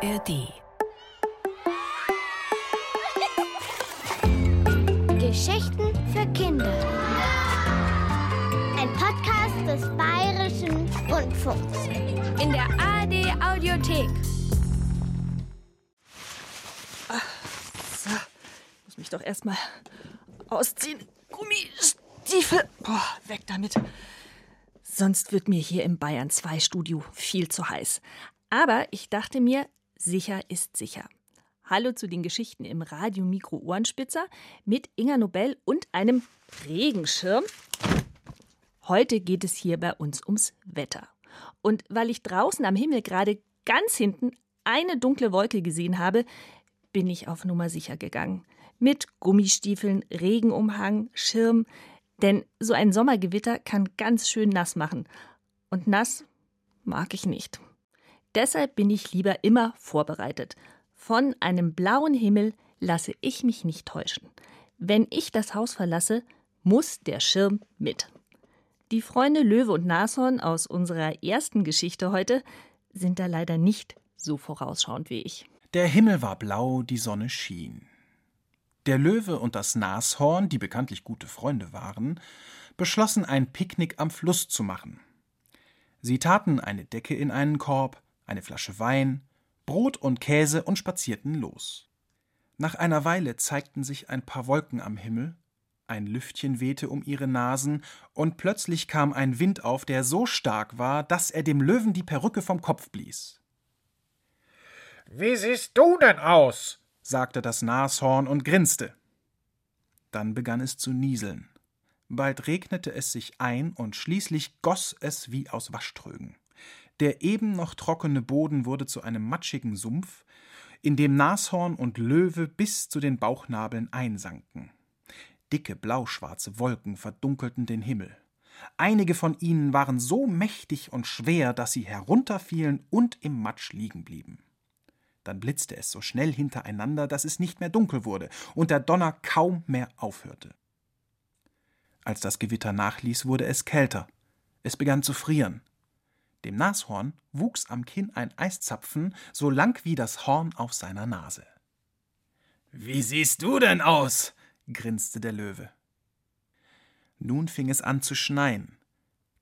ARD. Geschichten für Kinder. Ein Podcast des Bayerischen Rundfunks. In der ARD Audiothek. So, muss mich doch erstmal ausziehen. Gummistiefel. Boah, weg damit. Sonst wird mir hier im Bayern 2 Studio viel zu heiß. Aber ich dachte mir, sicher ist sicher. Hallo zu den Geschichten im Radio Mikro Ohrenspitzer mit Inga Nobel und einem Regenschirm. Heute geht es hier bei uns ums Wetter. Und weil ich draußen am Himmel gerade ganz hinten eine dunkle Wolke gesehen habe, bin ich auf Nummer sicher gegangen. Mit Gummistiefeln, Regenumhang, Schirm. Denn so ein Sommergewitter kann ganz schön nass machen. Und nass mag ich nicht. Deshalb bin ich lieber immer vorbereitet. Von einem blauen Himmel lasse ich mich nicht täuschen. Wenn ich das Haus verlasse, muss der Schirm mit. Die Freunde Löwe und Nashorn aus unserer ersten Geschichte heute sind da leider nicht so vorausschauend wie ich. Der Himmel war blau, die Sonne schien. Der Löwe und das Nashorn, die bekanntlich gute Freunde waren, beschlossen, ein Picknick am Fluss zu machen. Sie taten eine Decke in einen Korb, eine Flasche Wein, Brot und Käse und spazierten los. Nach einer Weile zeigten sich ein paar Wolken am Himmel, ein Lüftchen wehte um ihre Nasen, und plötzlich kam ein Wind auf, der so stark war, dass er dem Löwen die Perücke vom Kopf blies. Wie siehst du denn aus? sagte das Nashorn und grinste. Dann begann es zu nieseln. Bald regnete es sich ein und schließlich goss es wie aus Waschtrögen. Der eben noch trockene Boden wurde zu einem matschigen Sumpf, in dem Nashorn und Löwe bis zu den Bauchnabeln einsanken. Dicke blauschwarze Wolken verdunkelten den Himmel. Einige von ihnen waren so mächtig und schwer, dass sie herunterfielen und im Matsch liegen blieben. Dann blitzte es so schnell hintereinander, dass es nicht mehr dunkel wurde und der Donner kaum mehr aufhörte. Als das Gewitter nachließ, wurde es kälter. Es begann zu frieren. Dem Nashorn wuchs am Kinn ein Eiszapfen, so lang wie das Horn auf seiner Nase. Wie siehst du denn aus? grinste der Löwe. Nun fing es an zu schneien.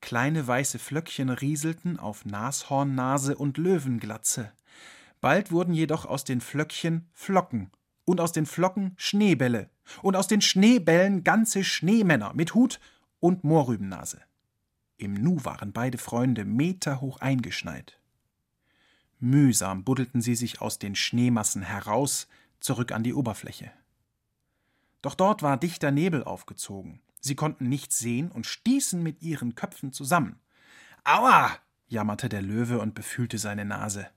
Kleine weiße Flöckchen rieselten auf Nashornnase und Löwenglatze. Bald wurden jedoch aus den Flöckchen Flocken und aus den Flocken Schneebälle und aus den Schneebällen ganze Schneemänner mit Hut und Mohrrübennase. Im Nu waren beide Freunde meterhoch eingeschneit. Mühsam buddelten sie sich aus den Schneemassen heraus, zurück an die Oberfläche. Doch dort war dichter Nebel aufgezogen. Sie konnten nichts sehen und stießen mit ihren Köpfen zusammen. Aua! jammerte der Löwe und befühlte seine Nase.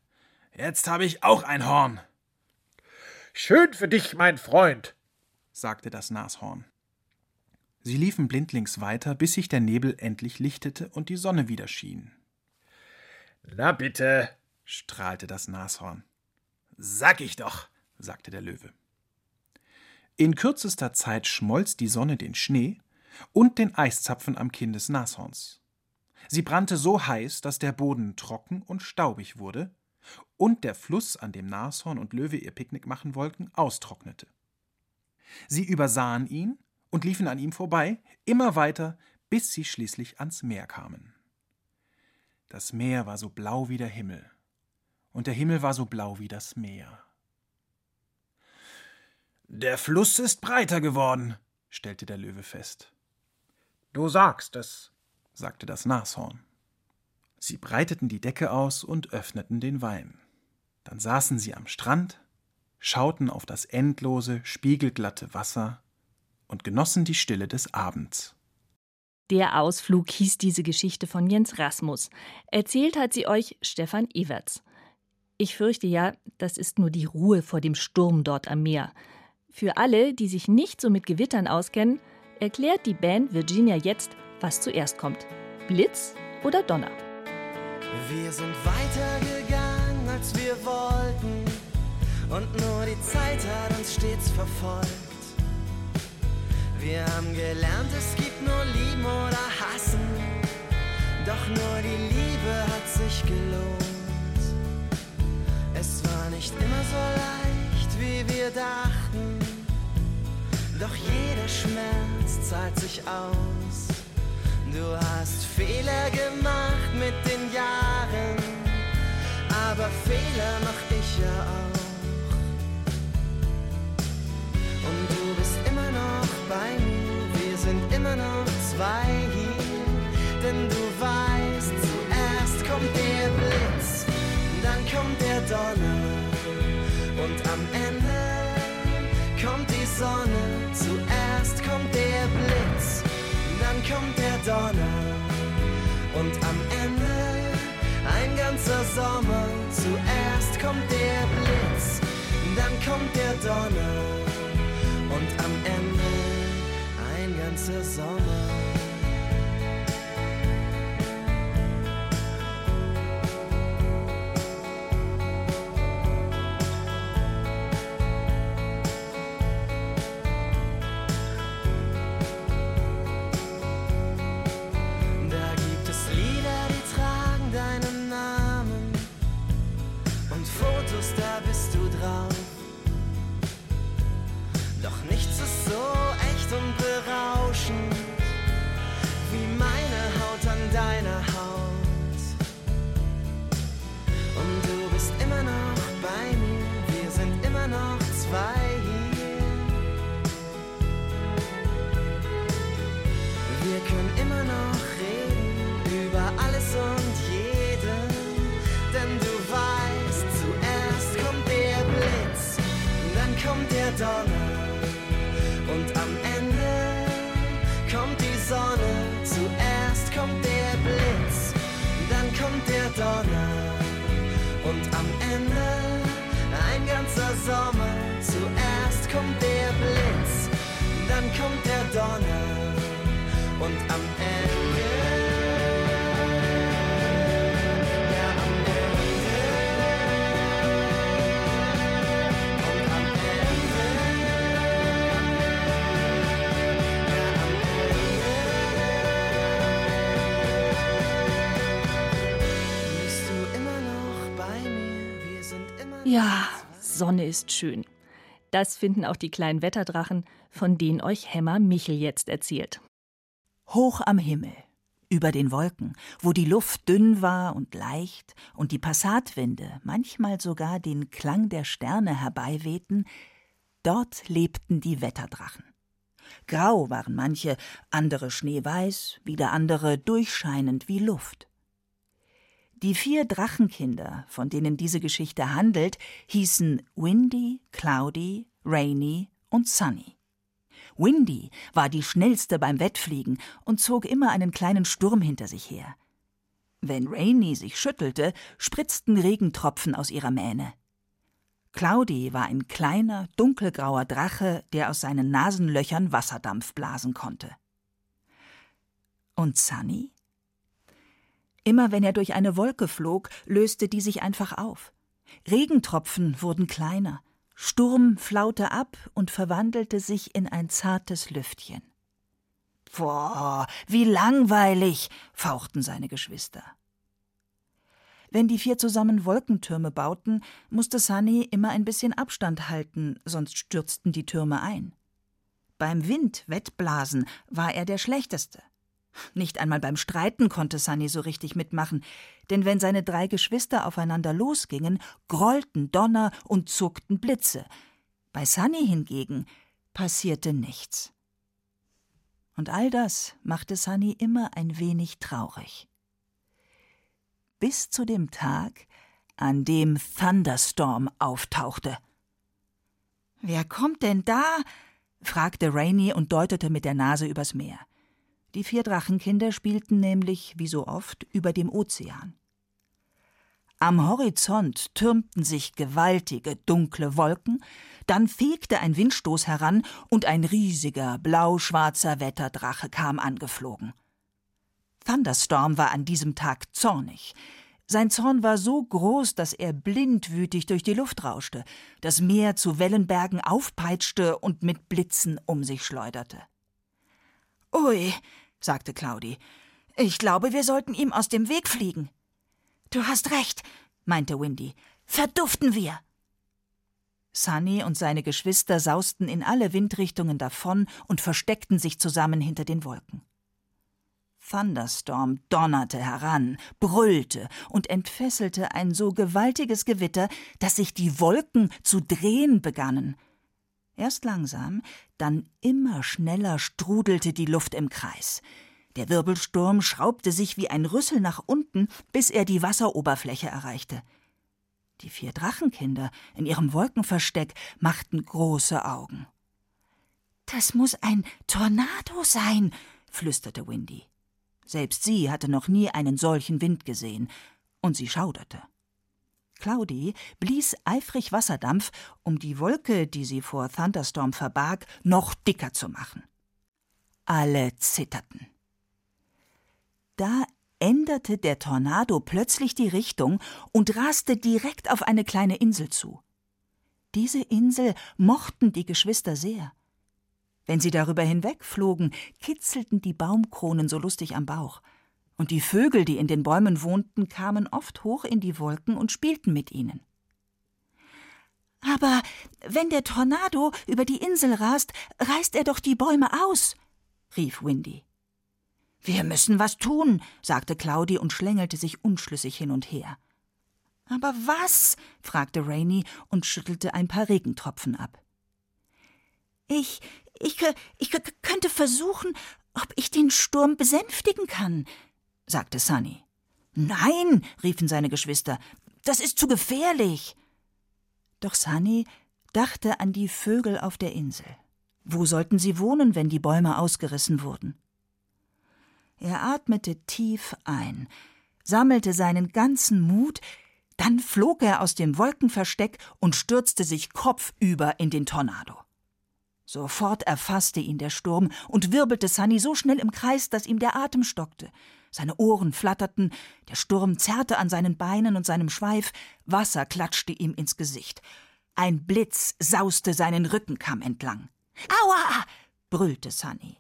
Jetzt habe ich auch ein Horn. Schön für dich, mein Freund, sagte das Nashorn. Sie liefen blindlings weiter, bis sich der Nebel endlich lichtete und die Sonne wieder schien. Na bitte, strahlte das Nashorn. Sag ich doch, sagte der Löwe. In kürzester Zeit schmolz die Sonne den Schnee und den Eiszapfen am Kinn des Nashorns. Sie brannte so heiß, dass der Boden trocken und staubig wurde und der Fluss, an dem Nashorn und Löwe ihr Picknick machen wollten, austrocknete. Sie übersahen ihn und liefen an ihm vorbei, immer weiter, bis sie schließlich ans Meer kamen. Das Meer war so blau wie der Himmel, und der Himmel war so blau wie das Meer. Der Fluss ist breiter geworden, stellte der Löwe fest. Du sagst es, sagte das Nashorn. Sie breiteten die Decke aus und öffneten den Wein. Dann saßen sie am Strand, schauten auf das endlose, spiegelglatte Wasser und genossen die Stille des Abends. Der Ausflug hieß diese Geschichte von Jens Rasmus. Erzählt hat sie euch Stefan Everts. Ich fürchte ja, das ist nur die Ruhe vor dem Sturm dort am Meer. Für alle, die sich nicht so mit Gewittern auskennen, erklärt die Band Virginia jetzt, was zuerst kommt. Blitz oder Donner? Wir sind weitergegangen, als wir wollten. Und nur die Zeit hat uns stets verfolgt. Wir haben gelernt, es gibt nur Lieben oder Hassen. Doch nur die Liebe hat sich gelohnt. Es war nicht dachten. Doch jeder Schmerz zahlt sich aus. Du hast Fehler gemacht mit den Jahren, aber Fehler mach ich ja auch. Bei mir, wir sind immer noch zwei hier, denn du weißt, zuerst kommt der Blitz, dann kommt der Donner und am Ende kommt die Sonne, zuerst kommt der Blitz, dann kommt der Donner und am Ende ein ganzer Sommer, zuerst kommt der Blitz, dann kommt der Donner ein ganzer Sommer. Zuerst kommt der Blitz, dann kommt der Donner und am Ende. Ja, am Ende. Und am Ende. Ja, am Ende. Bist du immer noch bei mir? Wir sind immer Ja, Sonne ist schön. Das finden auch die kleinen Wetterdrachen, von denen euch Hämmer Michel jetzt erzählt. Hoch am Himmel, über den Wolken, wo die Luft dünn war und leicht und die Passatwinde manchmal sogar den Klang der Sterne herbeiwehten, dort lebten die Wetterdrachen. Grau waren manche, andere schneeweiß, wieder andere durchscheinend wie Luft. Die vier Drachenkinder, von denen diese Geschichte handelt, hießen Windy, Cloudy, Rainy und Sunny. Windy war die schnellste beim Wettfliegen und zog immer einen kleinen Sturm hinter sich her. Wenn Rainy sich schüttelte, spritzten Regentropfen aus ihrer Mähne. Cloudy war ein kleiner, dunkelgrauer Drache, der aus seinen Nasenlöchern Wasserdampf blasen konnte. Und Sunny? Immer wenn er durch eine Wolke flog, löste die sich einfach auf. Regentropfen wurden kleiner, Sturm flaute ab und verwandelte sich in ein zartes Lüftchen. Boah, wie langweilig, fauchten seine Geschwister. Wenn die vier zusammen Wolkentürme bauten, musste Sunny immer ein bisschen Abstand halten, sonst stürzten die Türme ein. Beim Wind Wettblasen war er der Schlechteste. Nicht einmal beim Streiten konnte Sunny so richtig mitmachen, denn wenn seine drei Geschwister aufeinander losgingen, grollten Donner und zuckten Blitze. Bei Sunny hingegen passierte nichts. Und all das machte Sunny immer ein wenig traurig. Bis zu dem Tag, an dem Thunderstorm auftauchte. Wer kommt denn da? fragte Rainy und deutete mit der Nase übers Meer. Die vier Drachenkinder spielten nämlich, wie so oft, über dem Ozean. Am Horizont türmten sich gewaltige, dunkle Wolken, dann fegte ein Windstoß heran und ein riesiger, blau-schwarzer Wetterdrache kam angeflogen. Thunderstorm war an diesem Tag zornig. Sein Zorn war so groß, dass er blindwütig durch die Luft rauschte, das Meer zu Wellenbergen aufpeitschte und mit Blitzen um sich schleuderte. Ui, sagte Claudi, ich glaube, wir sollten ihm aus dem Weg fliegen. Du hast recht, meinte Windy. Verduften wir. Sunny und seine Geschwister sausten in alle Windrichtungen davon und versteckten sich zusammen hinter den Wolken. Thunderstorm donnerte heran, brüllte und entfesselte ein so gewaltiges Gewitter, dass sich die Wolken zu drehen begannen. Erst langsam, dann immer schneller strudelte die Luft im Kreis. Der Wirbelsturm schraubte sich wie ein Rüssel nach unten, bis er die Wasseroberfläche erreichte. Die vier Drachenkinder in ihrem Wolkenversteck machten große Augen. Das muss ein Tornado sein, flüsterte Windy. Selbst sie hatte noch nie einen solchen Wind gesehen, und sie schauderte. Claudi blies eifrig Wasserdampf, um die Wolke, die sie vor Thunderstorm verbarg, noch dicker zu machen. Alle zitterten. Da änderte der Tornado plötzlich die Richtung und raste direkt auf eine kleine Insel zu. Diese Insel mochten die Geschwister sehr. Wenn sie darüber hinwegflogen, kitzelten die Baumkronen so lustig am Bauch, und die Vögel, die in den Bäumen wohnten, kamen oft hoch in die Wolken und spielten mit ihnen. Aber wenn der Tornado über die Insel rast, reißt er doch die Bäume aus, rief Windy. Wir müssen was tun, sagte Claudi und schlängelte sich unschlüssig hin und her. Aber was? fragte Rainy und schüttelte ein paar Regentropfen ab. Ich, ich, ich könnte versuchen, ob ich den Sturm besänftigen kann, sagte Sunny. Nein, riefen seine Geschwister, das ist zu gefährlich. Doch Sunny dachte an die Vögel auf der Insel. Wo sollten sie wohnen, wenn die Bäume ausgerissen wurden? Er atmete tief ein, sammelte seinen ganzen Mut, dann flog er aus dem Wolkenversteck und stürzte sich kopfüber in den Tornado. Sofort erfasste ihn der Sturm und wirbelte Sunny so schnell im Kreis, dass ihm der Atem stockte. Seine Ohren flatterten, der Sturm zerrte an seinen Beinen und seinem Schweif, Wasser klatschte ihm ins Gesicht. Ein Blitz sauste seinen Rückenkamm entlang. Aua! brüllte Sunny.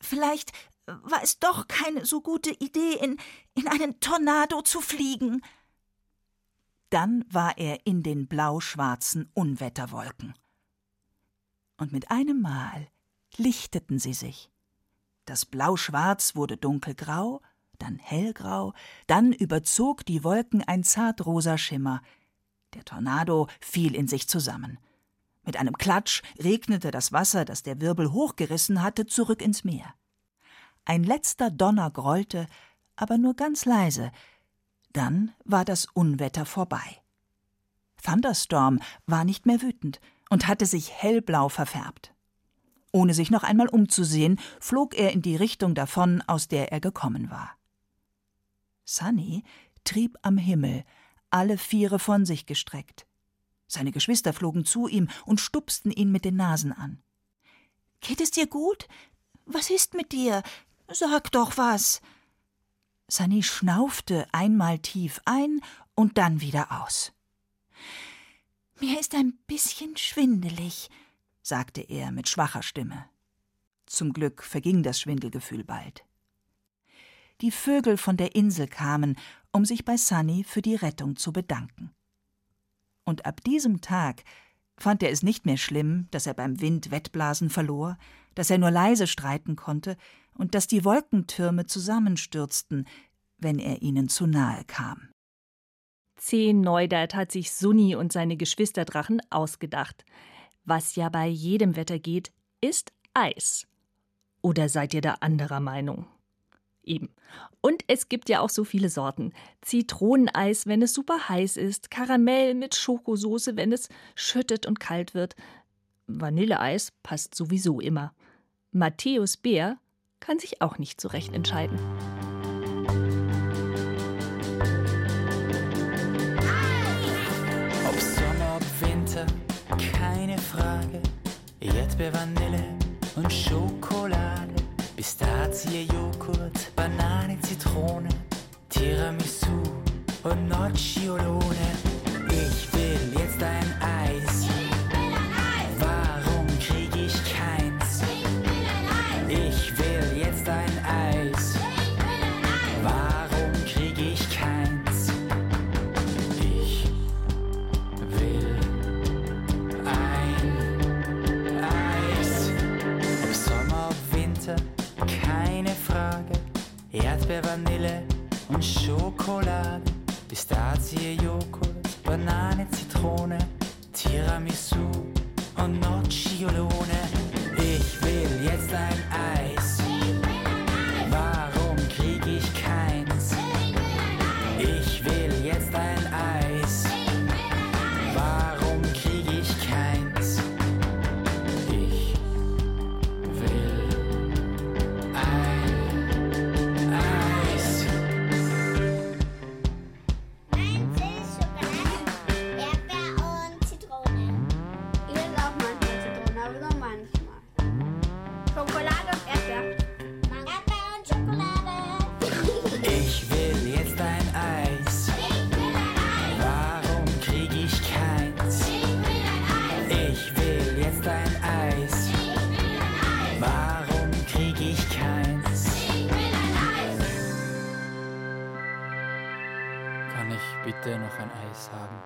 Vielleicht war es doch keine so gute Idee, in, in einen Tornado zu fliegen. Dann war er in den blau-schwarzen Unwetterwolken. Und mit einem Mal lichteten sie sich. Das Blau-Schwarz wurde dunkelgrau, dann hellgrau, dann überzog die Wolken ein zartrosa Schimmer. Der Tornado fiel in sich zusammen. Mit einem Klatsch regnete das Wasser, das der Wirbel hochgerissen hatte, zurück ins Meer. Ein letzter Donner grollte, aber nur ganz leise. Dann war das Unwetter vorbei. Thunderstorm war nicht mehr wütend und hatte sich hellblau verfärbt. Ohne sich noch einmal umzusehen, flog er in die Richtung davon, aus der er gekommen war. Sunny trieb am Himmel, alle Viere von sich gestreckt. Seine Geschwister flogen zu ihm und stupsten ihn mit den Nasen an. Geht es dir gut? Was ist mit dir? Sag doch was. Sunny schnaufte einmal tief ein und dann wieder aus. Mir ist ein bisschen schwindelig, sagte er mit schwacher Stimme. Zum Glück verging das Schwindelgefühl bald. Die Vögel von der Insel kamen, um sich bei Sunny für die Rettung zu bedanken. Und ab diesem Tag fand er es nicht mehr schlimm, dass er beim Wind Wettblasen verlor, dass er nur leise streiten konnte und dass die Wolkentürme zusammenstürzten, wenn er ihnen zu nahe kam. Zehn Neudat hat sich Sunni und seine Geschwisterdrachen ausgedacht. Was ja bei jedem Wetter geht, ist Eis. Oder seid ihr da anderer Meinung? Eben. Und es gibt ja auch so viele Sorten. Zitroneneis, wenn es super heiß ist, Karamell mit Schokosoße, wenn es schüttet und kalt wird. Vanilleeis passt sowieso immer. Matthäus Bär kann sich auch nicht so recht entscheiden. Ob Sommer, ob Winter, Frage. Erdbeer, Vanille und Schokolade. Pistazie, Joghurt, Banane, Zitrone, Tiramisu und Nocciolone. Ich will jetzt Liebe Vanille und Schokolade, Pistazie, Joghurt, Banane, Zitrone, Tiramisu und Nocciolone. Kann ich bitte noch ein Eis haben?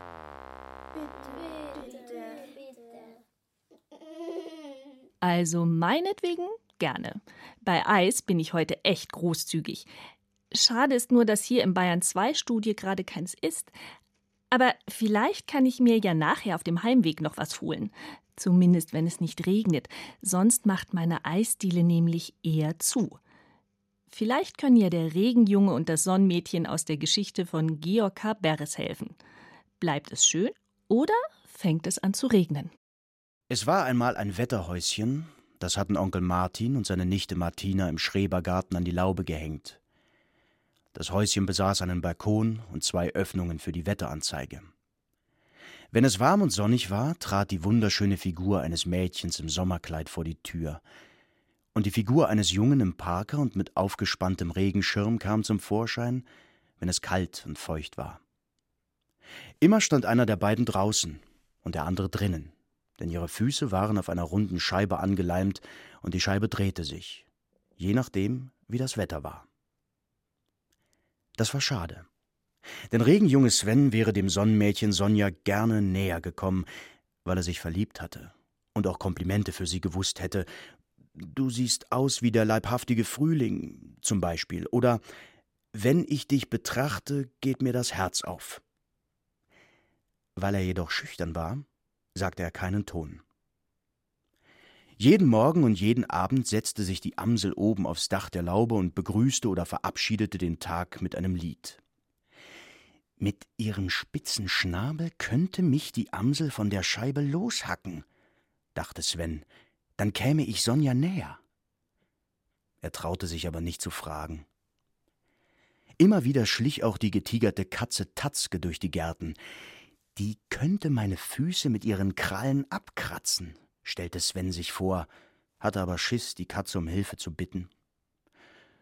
Also meinetwegen gerne. Bei Eis bin ich heute echt großzügig. Schade ist nur, dass hier im Bayern 2 Studie gerade keins ist. Aber vielleicht kann ich mir ja nachher auf dem Heimweg noch was holen. Zumindest wenn es nicht regnet. Sonst macht meine Eisdiele nämlich eher zu. Vielleicht können ja der Regenjunge und das Sonnenmädchen aus der Geschichte von Georg K. Beres helfen. Bleibt es schön oder fängt es an zu regnen? Es war einmal ein Wetterhäuschen, das hatten Onkel Martin und seine Nichte Martina im Schrebergarten an die Laube gehängt. Das Häuschen besaß einen Balkon und zwei Öffnungen für die Wetteranzeige. Wenn es warm und sonnig war, trat die wunderschöne Figur eines Mädchens im Sommerkleid vor die Tür. Und die Figur eines Jungen im Parker und mit aufgespanntem Regenschirm kam zum Vorschein, wenn es kalt und feucht war. Immer stand einer der beiden draußen und der andere drinnen, denn ihre Füße waren auf einer runden Scheibe angeleimt und die Scheibe drehte sich, je nachdem, wie das Wetter war. Das war schade. Denn Regenjunge Sven wäre dem Sonnenmädchen Sonja gerne näher gekommen, weil er sich verliebt hatte und auch Komplimente für sie gewusst hätte. Du siehst aus wie der leibhaftige Frühling zum Beispiel. Oder wenn ich dich betrachte, geht mir das Herz auf. Weil er jedoch schüchtern war, sagte er keinen Ton. Jeden Morgen und jeden Abend setzte sich die Amsel oben aufs Dach der Laube und begrüßte oder verabschiedete den Tag mit einem Lied. Mit ihrem spitzen Schnabel könnte mich die Amsel von der Scheibe loshacken, dachte Sven, dann käme ich Sonja näher. Er traute sich aber nicht zu fragen. Immer wieder schlich auch die getigerte Katze Tatzke durch die Gärten. Die könnte meine Füße mit ihren Krallen abkratzen, stellte Sven sich vor, hatte aber Schiss, die Katze um Hilfe zu bitten.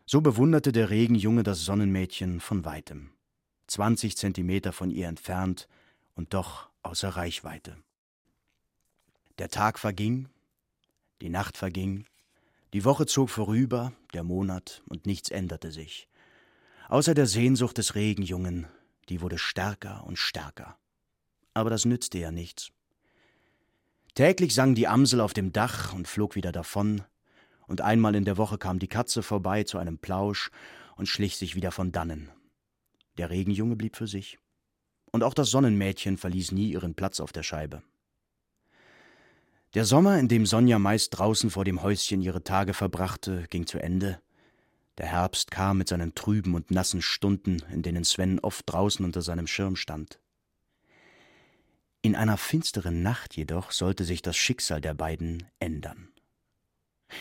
So bewunderte der Regenjunge das Sonnenmädchen von weitem, zwanzig Zentimeter von ihr entfernt und doch außer Reichweite. Der Tag verging, die Nacht verging, die Woche zog vorüber, der Monat, und nichts änderte sich. Außer der Sehnsucht des Regenjungen, die wurde stärker und stärker. Aber das nützte ja nichts. Täglich sang die Amsel auf dem Dach und flog wieder davon, und einmal in der Woche kam die Katze vorbei zu einem Plausch und schlich sich wieder von dannen. Der Regenjunge blieb für sich. Und auch das Sonnenmädchen verließ nie ihren Platz auf der Scheibe. Der Sommer, in dem Sonja meist draußen vor dem Häuschen ihre Tage verbrachte, ging zu Ende. Der Herbst kam mit seinen trüben und nassen Stunden, in denen Sven oft draußen unter seinem Schirm stand. In einer finsteren Nacht jedoch sollte sich das Schicksal der beiden ändern.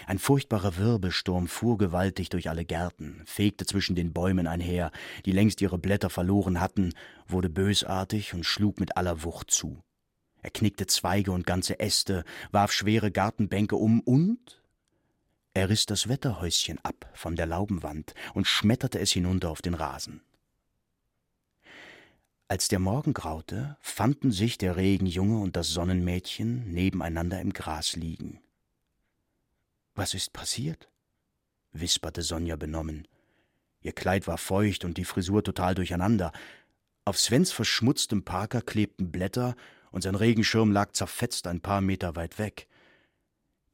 Ein furchtbarer Wirbelsturm fuhr gewaltig durch alle Gärten, fegte zwischen den Bäumen einher, die längst ihre Blätter verloren hatten, wurde bösartig und schlug mit aller Wucht zu. Er knickte Zweige und ganze Äste, warf schwere Gartenbänke um und er riss das Wetterhäuschen ab von der Laubenwand und schmetterte es hinunter auf den Rasen. Als der Morgen graute, fanden sich der Regenjunge und das Sonnenmädchen nebeneinander im Gras liegen. Was ist passiert? wisperte Sonja benommen. Ihr Kleid war feucht und die Frisur total durcheinander. Auf Svens verschmutztem Parker klebten Blätter und sein Regenschirm lag zerfetzt ein paar Meter weit weg.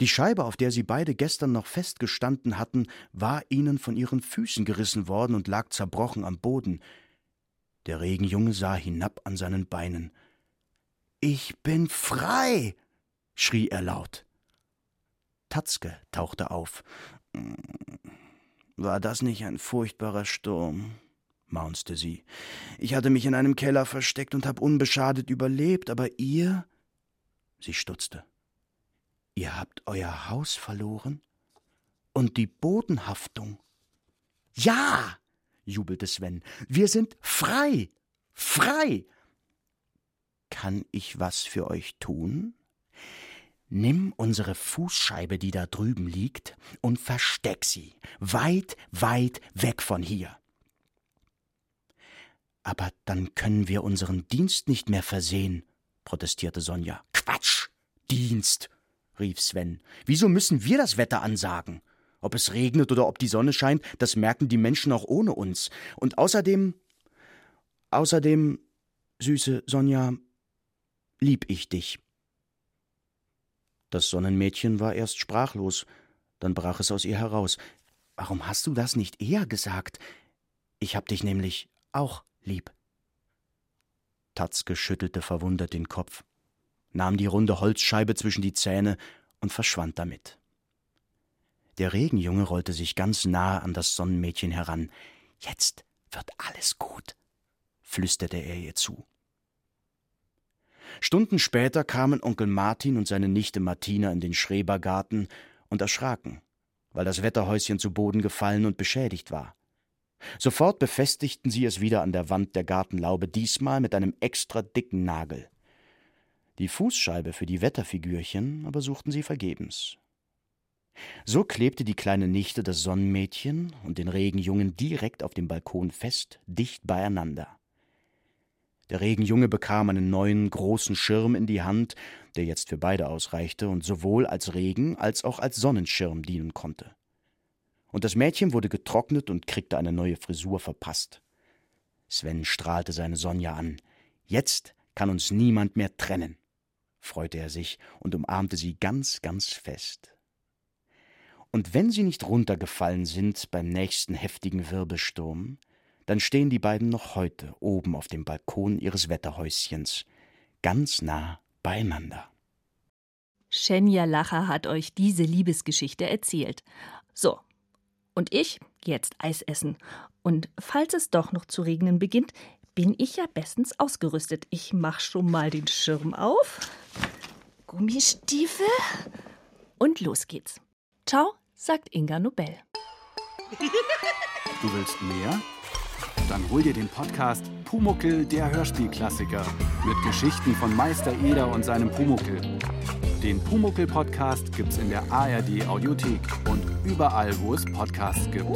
Die Scheibe, auf der sie beide gestern noch festgestanden hatten, war ihnen von ihren Füßen gerissen worden und lag zerbrochen am Boden. Der Regenjunge sah hinab an seinen Beinen. Ich bin frei, schrie er laut. Tatzke tauchte auf. War das nicht ein furchtbarer Sturm? Maunzte sie. Ich hatte mich in einem Keller versteckt und hab unbeschadet überlebt, aber ihr? Sie stutzte. Ihr habt euer Haus verloren? Und die Bodenhaftung? Ja, jubelte Sven, wir sind frei, frei. Kann ich was für euch tun? Nimm unsere Fußscheibe, die da drüben liegt, und versteck sie, weit, weit weg von hier. Aber dann können wir unseren Dienst nicht mehr versehen, protestierte Sonja. Quatsch! Dienst! rief Sven. Wieso müssen wir das Wetter ansagen? Ob es regnet oder ob die Sonne scheint, das merken die Menschen auch ohne uns. Und außerdem. Außerdem, süße Sonja, lieb ich dich. Das Sonnenmädchen war erst sprachlos, dann brach es aus ihr heraus. Warum hast du das nicht eher gesagt? Ich hab dich nämlich auch lieb. Tatzke schüttelte verwundert den Kopf, nahm die runde Holzscheibe zwischen die Zähne und verschwand damit. Der Regenjunge rollte sich ganz nahe an das Sonnenmädchen heran. Jetzt wird alles gut, flüsterte er ihr zu. Stunden später kamen Onkel Martin und seine Nichte Martina in den Schrebergarten und erschraken, weil das Wetterhäuschen zu Boden gefallen und beschädigt war. Sofort befestigten sie es wieder an der Wand der Gartenlaube, diesmal mit einem extra dicken Nagel. Die Fußscheibe für die Wetterfigürchen aber suchten sie vergebens. So klebte die kleine Nichte das Sonnenmädchen und den Regenjungen direkt auf dem Balkon fest, dicht beieinander. Der Regenjunge bekam einen neuen großen Schirm in die Hand, der jetzt für beide ausreichte und sowohl als Regen als auch als Sonnenschirm dienen konnte und das Mädchen wurde getrocknet und kriegte eine neue Frisur verpasst. Sven strahlte seine Sonja an. Jetzt kann uns niemand mehr trennen, freute er sich und umarmte sie ganz, ganz fest. Und wenn sie nicht runtergefallen sind beim nächsten heftigen Wirbelsturm, dann stehen die beiden noch heute oben auf dem Balkon ihres Wetterhäuschens, ganz nah beieinander. Schenja Lacher hat euch diese Liebesgeschichte erzählt. So, und ich jetzt Eis essen. Und falls es doch noch zu regnen beginnt, bin ich ja bestens ausgerüstet. Ich mach schon mal den Schirm auf, Gummistiefel und los geht's. Ciao, sagt Inga Nobel. Du willst mehr? Dann hol dir den Podcast Pumuckel, der Hörspielklassiker. Mit Geschichten von Meister Eder und seinem Pumuckel. Den Pumuckel-Podcast gibt's in der ARD-Audiothek und überall, wo es Podcasts gibt.